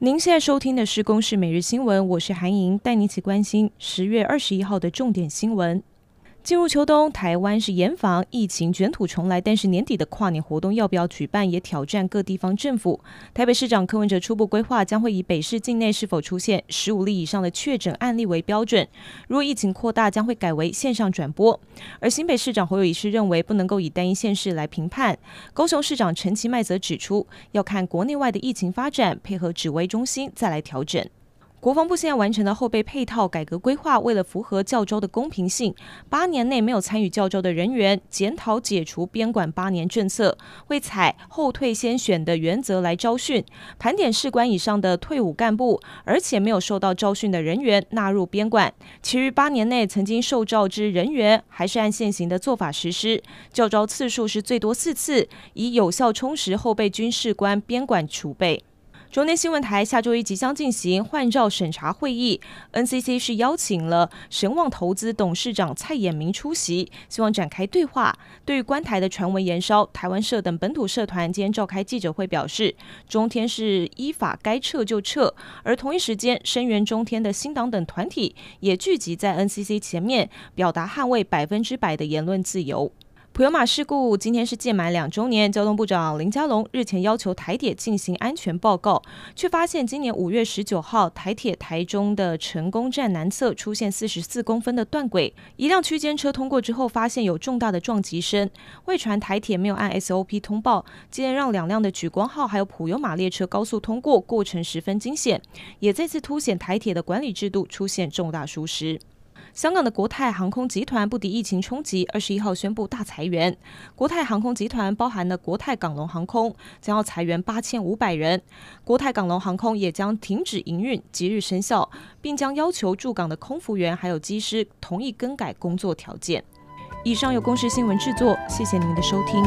您现在收听的是《公视每日新闻》，我是韩莹，带你一起关心十月二十一号的重点新闻。进入秋冬，台湾是严防疫情卷土重来，但是年底的跨年活动要不要举办，也挑战各地方政府。台北市长柯文哲初步规划，将会以北市境内是否出现十五例以上的确诊案例为标准，如果疫情扩大，将会改为线上转播。而新北市长侯友宜是认为，不能够以单一县市来评判。高雄市长陈其迈则指出，要看国内外的疫情发展，配合指挥中心再来调整。国防部现在完成了后备配套改革规划，为了符合教招的公平性，八年内没有参与教招的人员，检讨解除编管八年政策，会采后退先选的原则来招训，盘点士官以上的退伍干部，而且没有受到招训的人员纳入编管，其余八年内曾经受召之人员，还是按现行的做法实施，教招次数是最多四次，以有效充实后备军事官编管储备。中天新闻台下周一即将进行换照审查会议，NCC 是邀请了神旺投资董事长蔡衍明出席，希望展开对话。对于关台的传闻延烧，台湾社等本土社团今天召开记者会表示，中天是依法该撤就撤。而同一时间，声援中天的新党等团体也聚集在 NCC 前面，表达捍卫百分之百的言论自由。普悠玛事故今天是届满两周年，交通部长林佳龙日前要求台铁进行安全报告，却发现今年五月十九号台铁台中的成功站南侧出现四十四公分的断轨，一辆区间车通过之后发现有重大的撞击声，未传台铁没有按 SOP 通报，竟然让两辆的举光号还有普悠玛列车高速通过，过程十分惊险，也再次凸显台铁的管理制度出现重大疏失。香港的国泰航空集团不敌疫情冲击，二十一号宣布大裁员。国泰航空集团包含了国泰港龙航空，将要裁员八千五百人。国泰港龙航空也将停止营运，即日生效，并将要求驻港的空服员还有机师同意更改工作条件。以上由公视新闻制作，谢谢您的收听。